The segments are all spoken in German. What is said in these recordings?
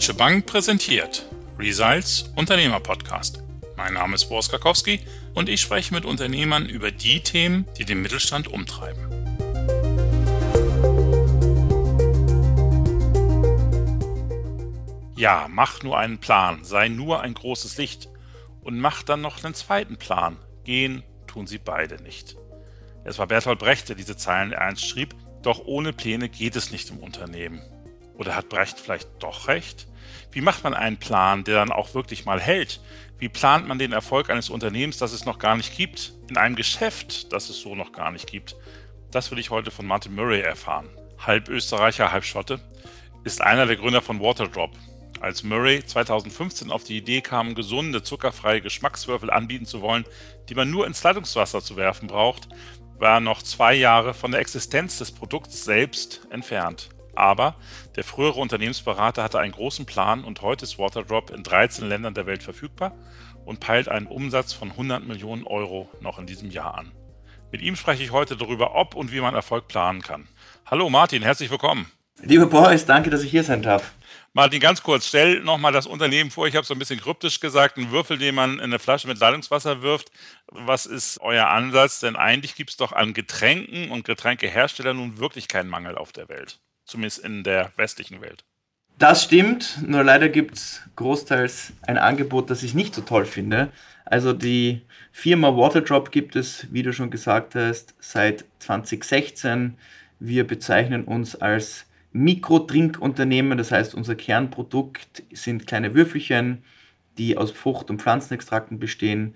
Deutsche Bank präsentiert Results Unternehmer Podcast. Mein Name ist Boris Karkowski und ich spreche mit Unternehmern über die Themen, die den Mittelstand umtreiben. Ja, mach nur einen Plan, sei nur ein großes Licht und mach dann noch einen zweiten Plan. Gehen tun sie beide nicht. Es war Bertolt Brecht, der diese Zeilen ernst schrieb, doch ohne Pläne geht es nicht im Unternehmen. Oder hat Brecht vielleicht doch recht? Wie macht man einen Plan, der dann auch wirklich mal hält? Wie plant man den Erfolg eines Unternehmens, das es noch gar nicht gibt? In einem Geschäft, das es so noch gar nicht gibt? Das will ich heute von Martin Murray erfahren. Halb Österreicher, halb Schotte, ist einer der Gründer von Waterdrop. Als Murray 2015 auf die Idee kam, gesunde, zuckerfreie Geschmackswürfel anbieten zu wollen, die man nur ins Leitungswasser zu werfen braucht, war er noch zwei Jahre von der Existenz des Produkts selbst entfernt. Aber der frühere Unternehmensberater hatte einen großen Plan und heute ist Waterdrop in 13 Ländern der Welt verfügbar und peilt einen Umsatz von 100 Millionen Euro noch in diesem Jahr an. Mit ihm spreche ich heute darüber, ob und wie man Erfolg planen kann. Hallo Martin, herzlich willkommen. Lieber Boris, danke, dass ich hier sein darf. Martin, ganz kurz, stell nochmal das Unternehmen vor. Ich habe so ein bisschen kryptisch gesagt, ein Würfel, den man in eine Flasche mit Leitungswasser wirft. Was ist euer Ansatz? Denn eigentlich gibt es doch an Getränken und Getränkeherstellern nun wirklich keinen Mangel auf der Welt zumindest in der westlichen Welt. Das stimmt, nur leider gibt es großteils ein Angebot, das ich nicht so toll finde. Also die Firma Waterdrop gibt es, wie du schon gesagt hast, seit 2016. Wir bezeichnen uns als Mikrotrinkunternehmen, das heißt unser Kernprodukt sind kleine Würfelchen, die aus Frucht- und Pflanzenextrakten bestehen,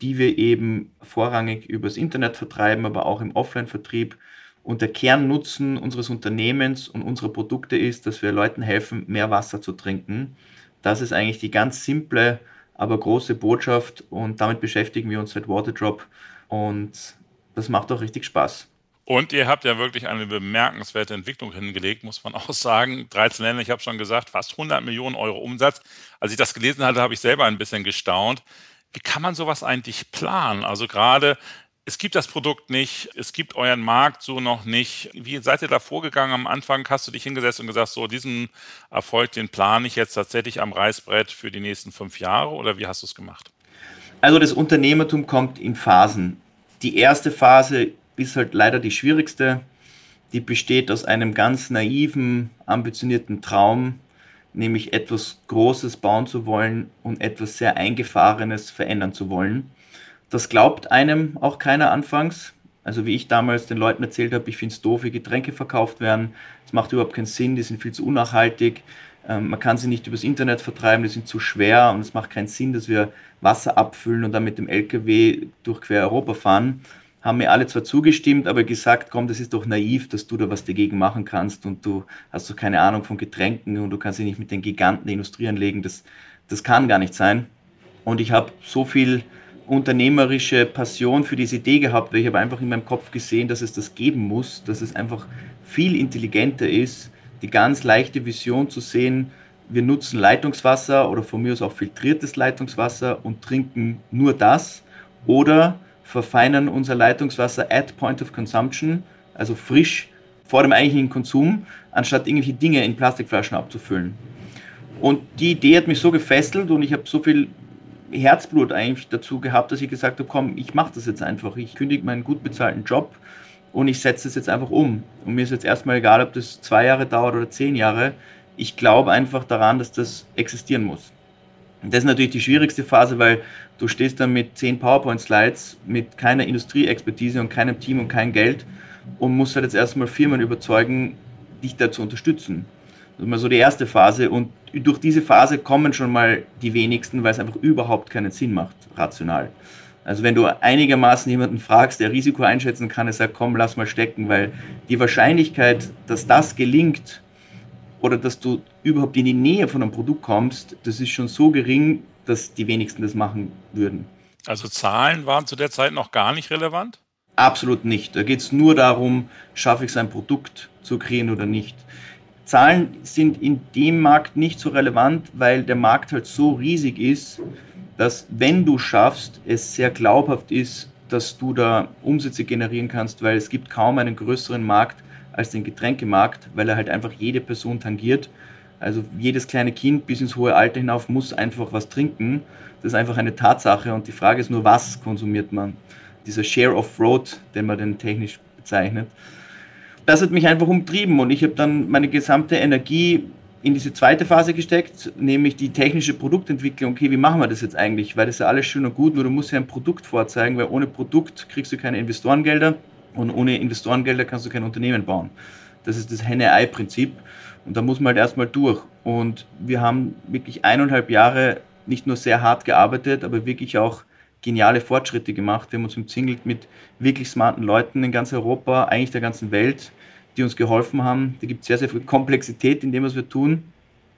die wir eben vorrangig übers Internet vertreiben, aber auch im Offline-Vertrieb und der Kernnutzen unseres Unternehmens und unserer Produkte ist, dass wir Leuten helfen, mehr Wasser zu trinken. Das ist eigentlich die ganz simple, aber große Botschaft und damit beschäftigen wir uns seit Waterdrop und das macht auch richtig Spaß. Und ihr habt ja wirklich eine bemerkenswerte Entwicklung hingelegt, muss man auch sagen. 13 Länder, ich habe schon gesagt, fast 100 Millionen Euro Umsatz. Als ich das gelesen hatte, habe ich selber ein bisschen gestaunt. Wie kann man sowas eigentlich planen? Also gerade es gibt das Produkt nicht, es gibt euren Markt so noch nicht. Wie seid ihr da vorgegangen? Am Anfang hast du dich hingesetzt und gesagt, so diesen Erfolg, den plane ich jetzt tatsächlich am Reißbrett für die nächsten fünf Jahre oder wie hast du es gemacht? Also das Unternehmertum kommt in Phasen. Die erste Phase ist halt leider die schwierigste. Die besteht aus einem ganz naiven, ambitionierten Traum, nämlich etwas Großes bauen zu wollen und etwas sehr Eingefahrenes verändern zu wollen. Das glaubt einem auch keiner anfangs. Also wie ich damals den Leuten erzählt habe, ich finde es doof, wie Getränke verkauft werden. Es macht überhaupt keinen Sinn, die sind viel zu unnachhaltig. Ähm, man kann sie nicht übers Internet vertreiben, die sind zu schwer und es macht keinen Sinn, dass wir Wasser abfüllen und dann mit dem LKW durch quer Europa fahren. Haben mir alle zwar zugestimmt, aber gesagt, komm, das ist doch naiv, dass du da was dagegen machen kannst und du hast doch keine Ahnung von Getränken und du kannst dich nicht mit den Giganten der Industrie anlegen. Das, das kann gar nicht sein. Und ich habe so viel unternehmerische Passion für diese Idee gehabt, weil ich habe einfach in meinem Kopf gesehen, dass es das geben muss, dass es einfach viel intelligenter ist, die ganz leichte Vision zu sehen, wir nutzen Leitungswasser oder von mir aus auch filtriertes Leitungswasser und trinken nur das oder verfeinern unser Leitungswasser at point of consumption, also frisch vor dem eigentlichen Konsum, anstatt irgendwelche Dinge in Plastikflaschen abzufüllen. Und die Idee hat mich so gefesselt und ich habe so viel Herzblut eigentlich dazu gehabt, dass ich gesagt habe, komm, ich mache das jetzt einfach. Ich kündige meinen gut bezahlten Job und ich setze es jetzt einfach um. Und mir ist jetzt erstmal egal, ob das zwei Jahre dauert oder zehn Jahre. Ich glaube einfach daran, dass das existieren muss. Und das ist natürlich die schwierigste Phase, weil du stehst dann mit zehn PowerPoint-Slides, mit keiner Industrieexpertise und keinem Team und kein Geld und musst halt jetzt erstmal Firmen überzeugen, dich da zu unterstützen. Das ist mal so die erste Phase und durch diese Phase kommen schon mal die wenigsten, weil es einfach überhaupt keinen Sinn macht, rational. Also wenn du einigermaßen jemanden fragst, der Risiko einschätzen kann, er sagt, komm, lass mal stecken, weil die Wahrscheinlichkeit, dass das gelingt oder dass du überhaupt in die Nähe von einem Produkt kommst, das ist schon so gering, dass die wenigsten das machen würden. Also Zahlen waren zu der Zeit noch gar nicht relevant? Absolut nicht. Da geht es nur darum, schaffe ich es ein Produkt zu kreieren oder nicht. Zahlen sind in dem Markt nicht so relevant, weil der Markt halt so riesig ist, dass wenn du schaffst, es sehr glaubhaft ist, dass du da Umsätze generieren kannst, weil es gibt kaum einen größeren Markt als den Getränkemarkt, weil er halt einfach jede Person tangiert. Also jedes kleine Kind bis ins hohe Alter hinauf muss einfach was trinken. Das ist einfach eine Tatsache und die Frage ist nur, was konsumiert man? Dieser Share of Road, den man den technisch bezeichnet. Das hat mich einfach umtrieben und ich habe dann meine gesamte Energie in diese zweite Phase gesteckt, nämlich die technische Produktentwicklung. Okay, wie machen wir das jetzt eigentlich? Weil das ist ja alles schön und gut, nur du musst ja ein Produkt vorzeigen, weil ohne Produkt kriegst du keine Investorengelder und ohne Investorengelder kannst du kein Unternehmen bauen. Das ist das Henne-Ei-Prinzip und da muss man halt erstmal durch. Und wir haben wirklich eineinhalb Jahre nicht nur sehr hart gearbeitet, aber wirklich auch geniale Fortschritte gemacht. Wir haben uns umzingelt mit wirklich smarten Leuten in ganz Europa, eigentlich der ganzen Welt die uns geholfen haben. Da gibt es sehr, sehr viel Komplexität in dem, was wir tun.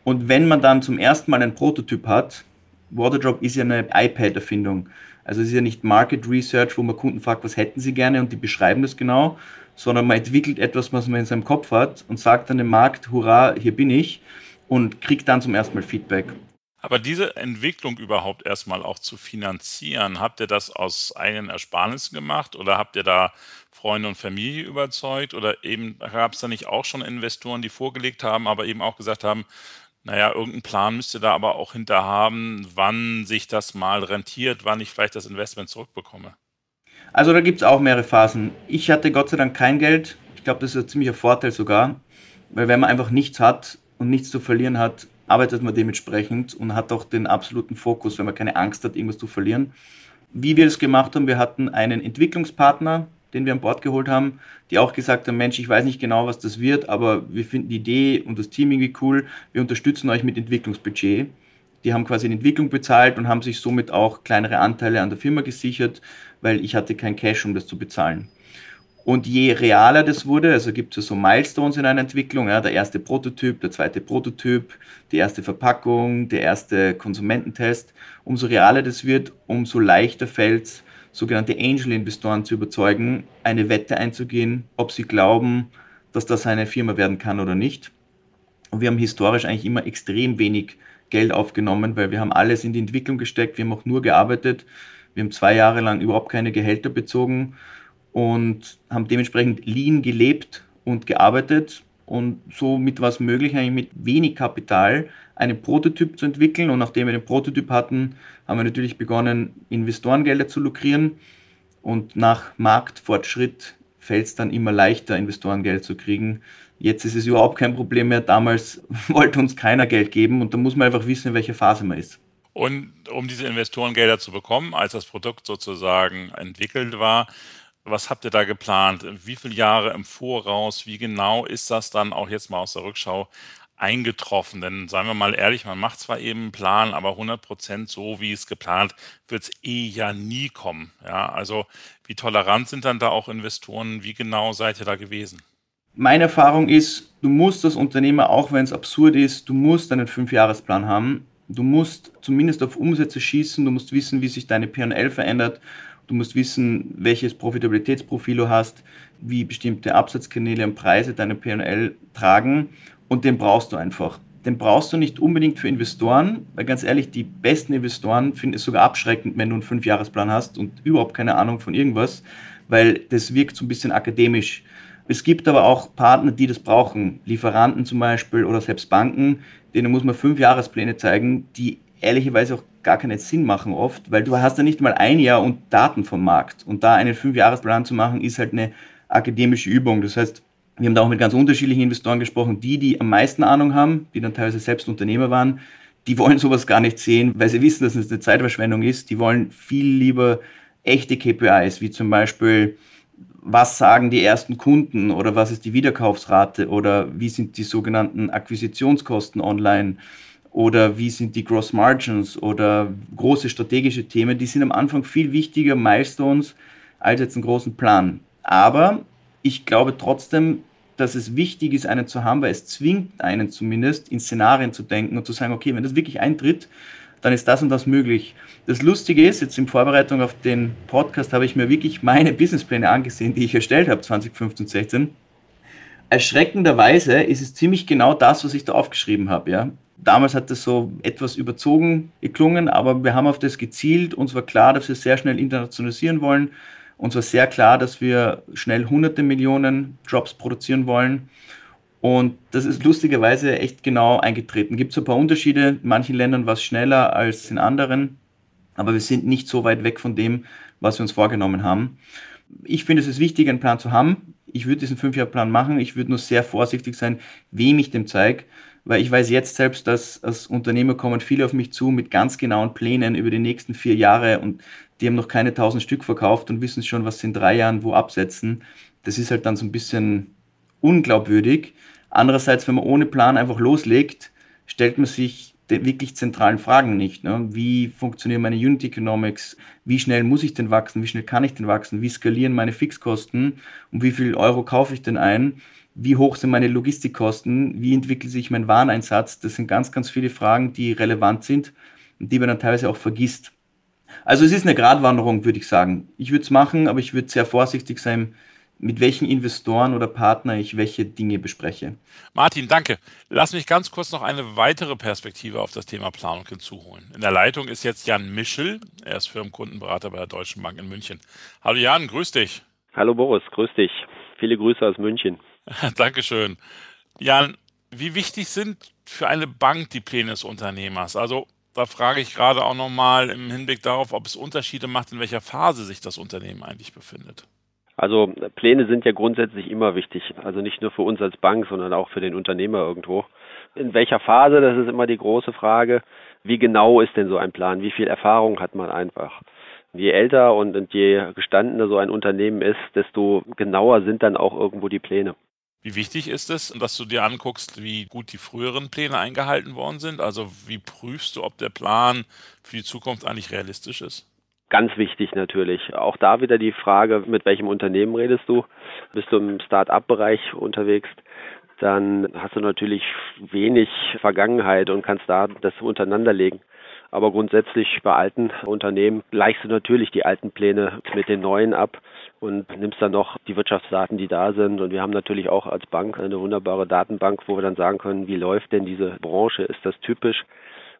Und wenn man dann zum ersten Mal einen Prototyp hat, Waterdrop ist ja eine iPad-Erfindung. Also es ist ja nicht Market Research, wo man Kunden fragt, was hätten sie gerne und die beschreiben das genau, sondern man entwickelt etwas, was man in seinem Kopf hat und sagt dann dem Markt, hurra, hier bin ich und kriegt dann zum ersten Mal Feedback. Aber diese Entwicklung überhaupt erstmal auch zu finanzieren, habt ihr das aus eigenen Ersparnissen gemacht oder habt ihr da Freunde und Familie überzeugt? Oder eben gab es da nicht auch schon Investoren, die vorgelegt haben, aber eben auch gesagt haben, naja, irgendeinen Plan müsst ihr da aber auch hinter haben, wann sich das mal rentiert, wann ich vielleicht das Investment zurückbekomme? Also da gibt es auch mehrere Phasen. Ich hatte Gott sei Dank kein Geld. Ich glaube, das ist ein ziemlicher Vorteil sogar, weil wenn man einfach nichts hat und nichts zu verlieren hat, arbeitet man dementsprechend und hat auch den absoluten Fokus, wenn man keine Angst hat, irgendwas zu verlieren. Wie wir das gemacht haben, wir hatten einen Entwicklungspartner, den wir an Bord geholt haben, die auch gesagt haben, Mensch, ich weiß nicht genau, was das wird, aber wir finden die Idee und das Team irgendwie cool, wir unterstützen euch mit Entwicklungsbudget. Die haben quasi eine Entwicklung bezahlt und haben sich somit auch kleinere Anteile an der Firma gesichert, weil ich hatte kein Cash, um das zu bezahlen. Und je realer das wurde, also gibt es so Milestones in einer Entwicklung, ja, der erste Prototyp, der zweite Prototyp, die erste Verpackung, der erste Konsumententest, umso realer das wird, umso leichter fällt es, sogenannte Angel-Investoren zu überzeugen, eine Wette einzugehen, ob sie glauben, dass das eine Firma werden kann oder nicht. Und wir haben historisch eigentlich immer extrem wenig Geld aufgenommen, weil wir haben alles in die Entwicklung gesteckt, wir haben auch nur gearbeitet, wir haben zwei Jahre lang überhaupt keine Gehälter bezogen und haben dementsprechend lean gelebt und gearbeitet und somit war es möglich, eigentlich mit wenig Kapital einen Prototyp zu entwickeln. Und nachdem wir den Prototyp hatten, haben wir natürlich begonnen, Investorengelder zu lukrieren. Und nach Marktfortschritt fällt es dann immer leichter, Investorengeld zu kriegen. Jetzt ist es überhaupt kein Problem mehr. Damals wollte uns keiner Geld geben und da muss man einfach wissen, in welcher Phase man ist. Und um diese Investorengelder zu bekommen, als das Produkt sozusagen entwickelt war, was habt ihr da geplant? Wie viele Jahre im Voraus? Wie genau ist das dann auch jetzt mal aus der Rückschau eingetroffen? Denn seien wir mal ehrlich, man macht zwar eben einen Plan, aber 100 Prozent so, wie es geplant, wird es eh ja nie kommen. Ja, also wie tolerant sind dann da auch Investoren? Wie genau seid ihr da gewesen? Meine Erfahrung ist, du musst als Unternehmer, auch wenn es absurd ist, du musst einen Fünfjahresplan haben. Du musst zumindest auf Umsätze schießen, du musst wissen, wie sich deine P&L verändert, du musst wissen, welches Profitabilitätsprofil du hast, wie bestimmte Absatzkanäle und Preise deine P&L tragen und den brauchst du einfach. Den brauchst du nicht unbedingt für Investoren, weil ganz ehrlich, die besten Investoren finden es sogar abschreckend, wenn du einen Fünfjahresplan hast und überhaupt keine Ahnung von irgendwas, weil das wirkt so ein bisschen akademisch. Es gibt aber auch Partner, die das brauchen, Lieferanten zum Beispiel oder selbst Banken, denen muss man fünf Jahrespläne zeigen, die ehrlicherweise auch gar keinen Sinn machen oft, weil du hast ja nicht mal ein Jahr und Daten vom Markt. Und da einen Fünfjahresplan zu machen, ist halt eine akademische Übung. Das heißt, wir haben da auch mit ganz unterschiedlichen Investoren gesprochen. Die, die am meisten Ahnung haben, die dann teilweise selbst Unternehmer waren, die wollen sowas gar nicht sehen, weil sie wissen, dass es eine Zeitverschwendung ist. Die wollen viel lieber echte KPIs, wie zum Beispiel, was sagen die ersten Kunden oder was ist die Wiederkaufsrate oder wie sind die sogenannten Akquisitionskosten online oder wie sind die Gross Margins oder große strategische Themen. Die sind am Anfang viel wichtiger, Milestones, als jetzt einen großen Plan. Aber ich glaube trotzdem, dass es wichtig ist, einen zu haben, weil es zwingt einen zumindest, in Szenarien zu denken und zu sagen, okay, wenn das wirklich eintritt, dann ist das und das möglich. Das Lustige ist, jetzt in Vorbereitung auf den Podcast habe ich mir wirklich meine Businesspläne angesehen, die ich erstellt habe 2015, 16. Erschreckenderweise ist es ziemlich genau das, was ich da aufgeschrieben habe. Ja? Damals hat das so etwas überzogen geklungen, aber wir haben auf das gezielt. Uns war klar, dass wir sehr schnell internationalisieren wollen uns war sehr klar, dass wir schnell hunderte Millionen Drops produzieren wollen. Und das ist lustigerweise echt genau eingetreten. Gibt es ein paar Unterschiede. In manchen Ländern war es schneller als in anderen. Aber wir sind nicht so weit weg von dem, was wir uns vorgenommen haben. Ich finde, es ist wichtig, einen Plan zu haben. Ich würde diesen Fünfjahrplan machen. Ich würde nur sehr vorsichtig sein, wem ich dem zeige, weil ich weiß jetzt selbst, dass als Unternehmer kommen viele auf mich zu mit ganz genauen Plänen über die nächsten vier Jahre und die haben noch keine tausend Stück verkauft und wissen schon, was sie in drei Jahren wo absetzen. Das ist halt dann so ein bisschen unglaubwürdig. Andererseits, wenn man ohne Plan einfach loslegt, stellt man sich wirklich zentralen Fragen nicht. Ne? Wie funktionieren meine Unit Economics? Wie schnell muss ich denn wachsen? Wie schnell kann ich denn wachsen? Wie skalieren meine Fixkosten? Und wie viel Euro kaufe ich denn ein? Wie hoch sind meine Logistikkosten? Wie entwickelt sich mein Wareneinsatz? Das sind ganz, ganz viele Fragen, die relevant sind und die man dann teilweise auch vergisst. Also es ist eine Gratwanderung, würde ich sagen. Ich würde es machen, aber ich würde sehr vorsichtig sein, mit welchen Investoren oder Partner ich welche Dinge bespreche. Martin, danke. Lass mich ganz kurz noch eine weitere Perspektive auf das Thema Planung hinzuholen. In der Leitung ist jetzt Jan Mischel. Er ist Firmenkundenberater bei der Deutschen Bank in München. Hallo Jan, grüß dich. Hallo Boris, grüß dich. Viele Grüße aus München. Dankeschön. Jan, wie wichtig sind für eine Bank die Pläne des Unternehmers? Also da frage ich gerade auch nochmal im Hinblick darauf, ob es Unterschiede macht, in welcher Phase sich das Unternehmen eigentlich befindet. Also Pläne sind ja grundsätzlich immer wichtig. Also nicht nur für uns als Bank, sondern auch für den Unternehmer irgendwo. In welcher Phase, das ist immer die große Frage. Wie genau ist denn so ein Plan? Wie viel Erfahrung hat man einfach? Je älter und je gestandener so ein Unternehmen ist, desto genauer sind dann auch irgendwo die Pläne. Wie wichtig ist es, dass du dir anguckst, wie gut die früheren Pläne eingehalten worden sind? Also wie prüfst du, ob der Plan für die Zukunft eigentlich realistisch ist? Ganz wichtig natürlich. Auch da wieder die Frage, mit welchem Unternehmen redest du? Bist du im Start-up-Bereich unterwegs? Dann hast du natürlich wenig Vergangenheit und kannst da das untereinander legen. Aber grundsätzlich bei alten Unternehmen gleichst du natürlich die alten Pläne mit den neuen ab und nimmst dann noch die Wirtschaftsdaten, die da sind. Und wir haben natürlich auch als Bank eine wunderbare Datenbank, wo wir dann sagen können, wie läuft denn diese Branche? Ist das typisch?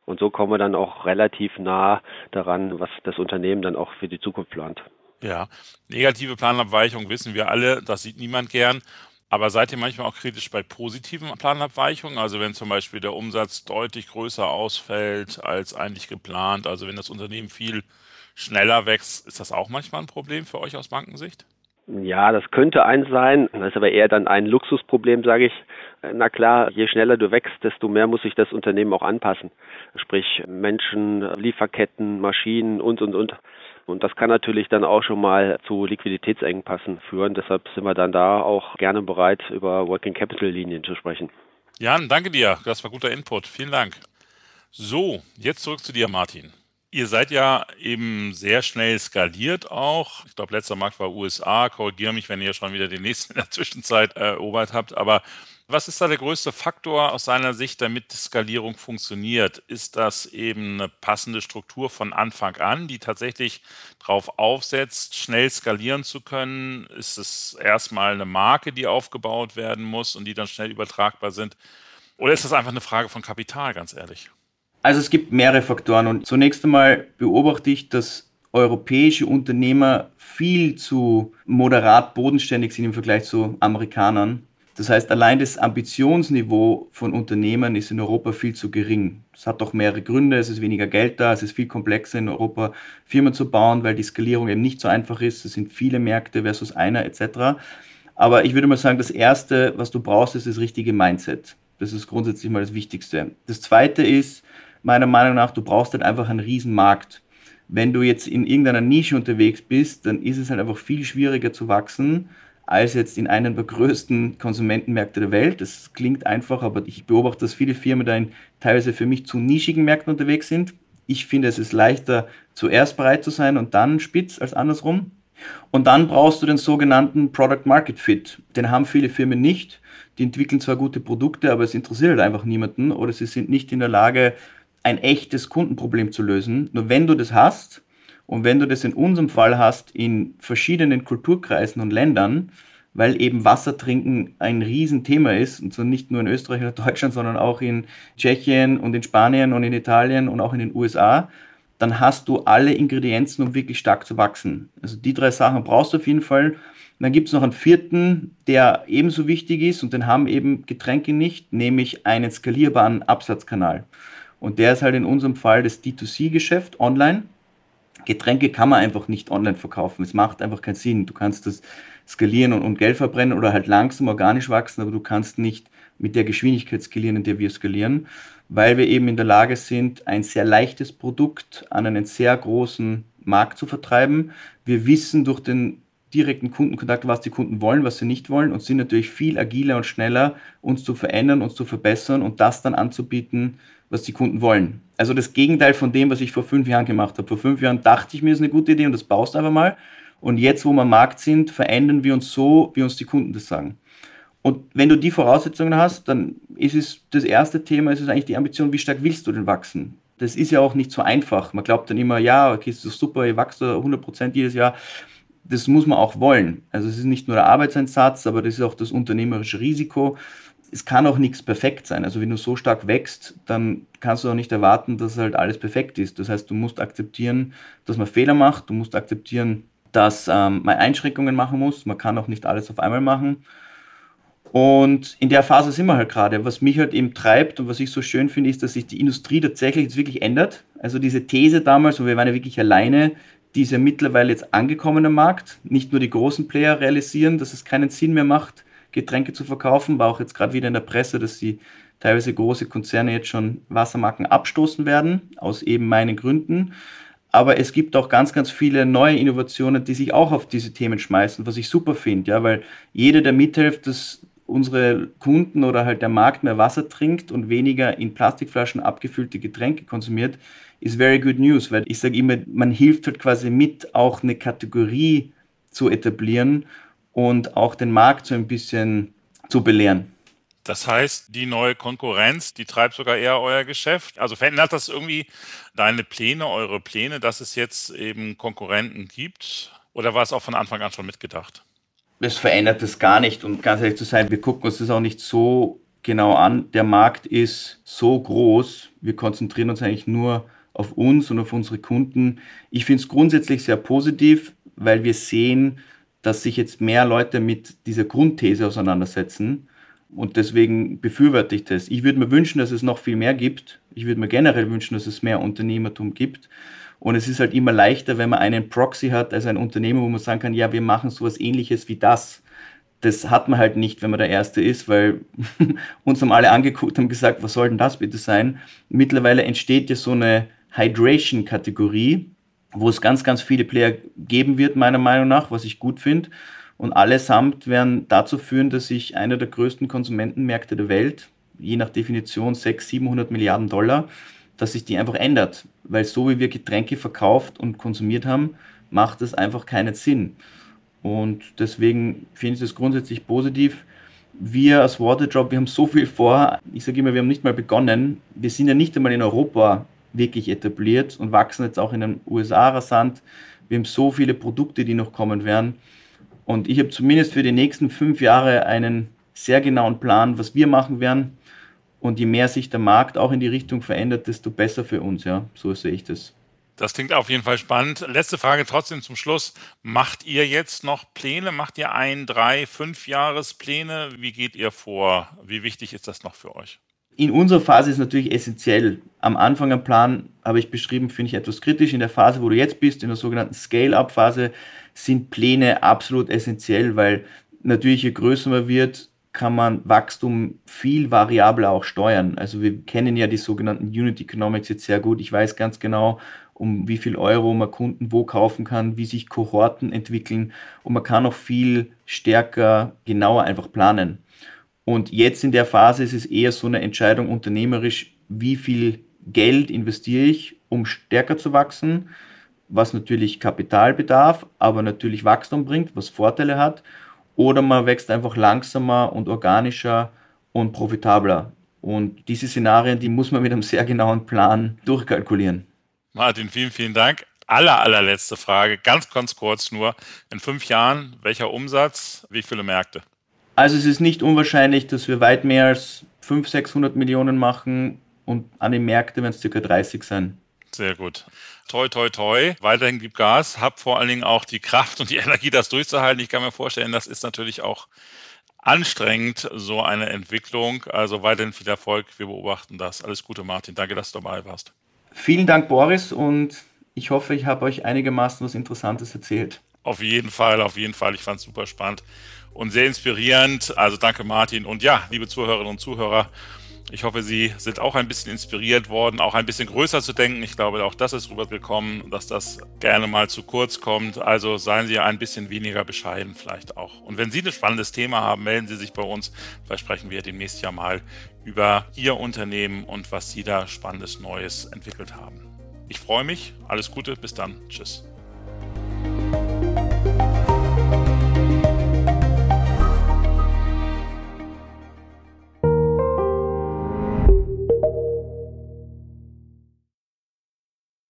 Und so kommen wir dann auch relativ nah daran, was das Unternehmen dann auch für die Zukunft plant. Ja, negative Planabweichungen wissen wir alle, das sieht niemand gern. Aber seid ihr manchmal auch kritisch bei positiven Planabweichungen? Also wenn zum Beispiel der Umsatz deutlich größer ausfällt als eigentlich geplant, also wenn das Unternehmen viel schneller wächst, ist das auch manchmal ein Problem für euch aus Bankensicht? Ja, das könnte eins sein. Das ist aber eher dann ein Luxusproblem, sage ich. Na klar, je schneller du wächst, desto mehr muss sich das Unternehmen auch anpassen. Sprich Menschen, Lieferketten, Maschinen und, und, und. Und das kann natürlich dann auch schon mal zu Liquiditätsengpassen führen. Deshalb sind wir dann da auch gerne bereit, über Working Capital Linien zu sprechen. Jan, danke dir. Das war guter Input. Vielen Dank. So, jetzt zurück zu dir, Martin. Ihr seid ja eben sehr schnell skaliert auch. Ich glaube, letzter Markt war USA. Korrigiere mich, wenn ihr schon wieder den nächsten in der Zwischenzeit erobert habt. Aber was ist da der größte Faktor aus seiner Sicht, damit Skalierung funktioniert? Ist das eben eine passende Struktur von Anfang an, die tatsächlich darauf aufsetzt, schnell skalieren zu können? Ist es erstmal eine Marke, die aufgebaut werden muss und die dann schnell übertragbar sind? Oder ist das einfach eine Frage von Kapital, ganz ehrlich? Also es gibt mehrere Faktoren und zunächst einmal beobachte ich, dass europäische Unternehmer viel zu moderat bodenständig sind im Vergleich zu Amerikanern. Das heißt, allein das Ambitionsniveau von Unternehmen ist in Europa viel zu gering. Das hat auch mehrere Gründe. Es ist weniger Geld da, es ist viel komplexer in Europa Firmen zu bauen, weil die Skalierung eben nicht so einfach ist. Es sind viele Märkte versus einer etc. Aber ich würde mal sagen, das Erste, was du brauchst, ist das richtige Mindset. Das ist grundsätzlich mal das Wichtigste. Das Zweite ist, meiner Meinung nach, du brauchst halt einfach einen riesen Markt. Wenn du jetzt in irgendeiner Nische unterwegs bist, dann ist es halt einfach viel schwieriger zu wachsen als jetzt in einem der größten Konsumentenmärkte der Welt. Das klingt einfach, aber ich beobachte, dass viele Firmen da in teilweise für mich zu nischigen Märkten unterwegs sind. Ich finde, es ist leichter, zuerst bereit zu sein und dann spitz als andersrum. Und dann brauchst du den sogenannten Product Market Fit. Den haben viele Firmen nicht. Die entwickeln zwar gute Produkte, aber es interessiert halt einfach niemanden oder sie sind nicht in der Lage, ein echtes Kundenproblem zu lösen. Nur wenn du das hast und wenn du das in unserem Fall hast in verschiedenen Kulturkreisen und Ländern, weil eben Wasser trinken ein Riesenthema ist, und zwar nicht nur in Österreich oder Deutschland, sondern auch in Tschechien und in Spanien und in Italien und auch in den USA, dann hast du alle Ingredienzen, um wirklich stark zu wachsen. Also die drei Sachen brauchst du auf jeden Fall. dann gibt es noch einen vierten, der ebenso wichtig ist und den haben eben Getränke nicht, nämlich einen skalierbaren Absatzkanal. Und der ist halt in unserem Fall das D2C-Geschäft online. Getränke kann man einfach nicht online verkaufen. Es macht einfach keinen Sinn. Du kannst das skalieren und, und Geld verbrennen oder halt langsam organisch wachsen, aber du kannst nicht mit der Geschwindigkeit skalieren, in der wir skalieren, weil wir eben in der Lage sind, ein sehr leichtes Produkt an einen sehr großen Markt zu vertreiben. Wir wissen durch den direkten Kundenkontakt, was die Kunden wollen, was sie nicht wollen und sind natürlich viel agiler und schneller, uns zu verändern, uns zu verbessern und das dann anzubieten, was die Kunden wollen. Also das Gegenteil von dem, was ich vor fünf Jahren gemacht habe. Vor fünf Jahren dachte ich mir, ist eine gute Idee und das baust einfach mal. Und jetzt, wo wir am Markt sind, verändern wir uns so, wie uns die Kunden das sagen. Und wenn du die Voraussetzungen hast, dann ist es das erste Thema, ist es eigentlich die Ambition, wie stark willst du denn wachsen? Das ist ja auch nicht so einfach. Man glaubt dann immer, ja, okay, ist super, ihr wächst 100% jedes Jahr. Das muss man auch wollen. Also es ist nicht nur der Arbeitseinsatz, aber das ist auch das unternehmerische Risiko es kann auch nichts perfekt sein. Also wenn du so stark wächst, dann kannst du auch nicht erwarten, dass halt alles perfekt ist. Das heißt, du musst akzeptieren, dass man Fehler macht, du musst akzeptieren, dass ähm, man Einschränkungen machen muss. Man kann auch nicht alles auf einmal machen. Und in der Phase sind wir halt gerade. Was mich halt eben treibt und was ich so schön finde, ist, dass sich die Industrie tatsächlich jetzt wirklich ändert. Also diese These damals, und wir waren ja wirklich alleine, die ist ja mittlerweile jetzt angekommen Markt. Nicht nur die großen Player realisieren, dass es keinen Sinn mehr macht, Getränke zu verkaufen. War auch jetzt gerade wieder in der Presse, dass die teilweise große Konzerne jetzt schon Wassermarken abstoßen werden, aus eben meinen Gründen. Aber es gibt auch ganz, ganz viele neue Innovationen, die sich auch auf diese Themen schmeißen, was ich super finde, ja, weil jeder, der mithilft, dass unsere Kunden oder halt der Markt mehr Wasser trinkt und weniger in Plastikflaschen abgefüllte Getränke konsumiert, ist very good news, weil ich sage immer, man hilft halt quasi mit, auch eine Kategorie zu etablieren und auch den Markt so ein bisschen zu belehren. Das heißt, die neue Konkurrenz, die treibt sogar eher euer Geschäft. Also verändert das irgendwie deine Pläne, eure Pläne, dass es jetzt eben Konkurrenten gibt? Oder war es auch von Anfang an schon mitgedacht? Es verändert es gar nicht. Und ganz ehrlich zu sein, wir gucken uns das auch nicht so genau an. Der Markt ist so groß. Wir konzentrieren uns eigentlich nur auf uns und auf unsere Kunden. Ich finde es grundsätzlich sehr positiv, weil wir sehen, dass sich jetzt mehr Leute mit dieser Grundthese auseinandersetzen. Und deswegen befürworte ich das. Ich würde mir wünschen, dass es noch viel mehr gibt. Ich würde mir generell wünschen, dass es mehr Unternehmertum gibt. Und es ist halt immer leichter, wenn man einen Proxy hat, als ein Unternehmer, wo man sagen kann, ja, wir machen sowas ähnliches wie das. Das hat man halt nicht, wenn man der Erste ist, weil uns haben alle angeguckt und gesagt, was soll denn das bitte sein? Mittlerweile entsteht ja so eine Hydration-Kategorie, wo es ganz, ganz viele Player geben wird, meiner Meinung nach, was ich gut finde. Und allesamt werden dazu führen, dass sich einer der größten Konsumentenmärkte der Welt, je nach Definition 600, 700 Milliarden Dollar, dass sich die einfach ändert. Weil so wie wir Getränke verkauft und konsumiert haben, macht es einfach keinen Sinn. Und deswegen finde ich es grundsätzlich positiv. Wir als Waterdrop, wir haben so viel vor. Ich sage immer, wir haben nicht mal begonnen. Wir sind ja nicht einmal in Europa wirklich etabliert und wachsen jetzt auch in den USA rasant. Wir haben so viele Produkte, die noch kommen werden. Und ich habe zumindest für die nächsten fünf Jahre einen sehr genauen Plan, was wir machen werden. Und je mehr sich der Markt auch in die Richtung verändert, desto besser für uns. Ja, so sehe ich das. Das klingt auf jeden Fall spannend. Letzte Frage trotzdem zum Schluss. Macht ihr jetzt noch Pläne? Macht ihr ein, drei, fünf Jahrespläne? Wie geht ihr vor? Wie wichtig ist das noch für euch? In unserer Phase ist natürlich essentiell. Am Anfang am Plan habe ich beschrieben, finde ich etwas kritisch. In der Phase, wo du jetzt bist, in der sogenannten Scale-up-Phase, sind Pläne absolut essentiell, weil natürlich je größer man wird, kann man Wachstum viel variabler auch steuern. Also wir kennen ja die sogenannten Unit Economics jetzt sehr gut. Ich weiß ganz genau, um wie viel Euro man Kunden wo kaufen kann, wie sich Kohorten entwickeln und man kann auch viel stärker, genauer einfach planen. Und jetzt in der Phase ist es eher so eine Entscheidung unternehmerisch, wie viel Geld investiere ich, um stärker zu wachsen, was natürlich Kapital bedarf, aber natürlich Wachstum bringt, was Vorteile hat. Oder man wächst einfach langsamer und organischer und profitabler. Und diese Szenarien, die muss man mit einem sehr genauen Plan durchkalkulieren. Martin, vielen, vielen Dank. Aller, allerletzte Frage, ganz, ganz kurz nur. In fünf Jahren, welcher Umsatz, wie viele Märkte? Also es ist nicht unwahrscheinlich, dass wir weit mehr als 500, 600 Millionen machen und an den Märkten werden es ca. 30 sein. Sehr gut. Toi, toi, toi. Weiterhin gibt Gas. Hab vor allen Dingen auch die Kraft und die Energie, das durchzuhalten. Ich kann mir vorstellen, das ist natürlich auch anstrengend, so eine Entwicklung. Also weiterhin viel Erfolg. Wir beobachten das. Alles Gute, Martin. Danke, dass du dabei warst. Vielen Dank, Boris. Und ich hoffe, ich habe euch einigermaßen was Interessantes erzählt. Auf jeden Fall, auf jeden Fall. Ich fand es super spannend und sehr inspirierend. Also danke, Martin. Und ja, liebe Zuhörerinnen und Zuhörer, ich hoffe, Sie sind auch ein bisschen inspiriert worden, auch ein bisschen größer zu denken. Ich glaube, auch das ist rübergekommen, dass das gerne mal zu kurz kommt. Also seien Sie ein bisschen weniger bescheiden vielleicht auch. Und wenn Sie ein spannendes Thema haben, melden Sie sich bei uns. Vielleicht sprechen wir demnächst ja mal über Ihr Unternehmen und was Sie da spannendes Neues entwickelt haben. Ich freue mich. Alles Gute. Bis dann. Tschüss.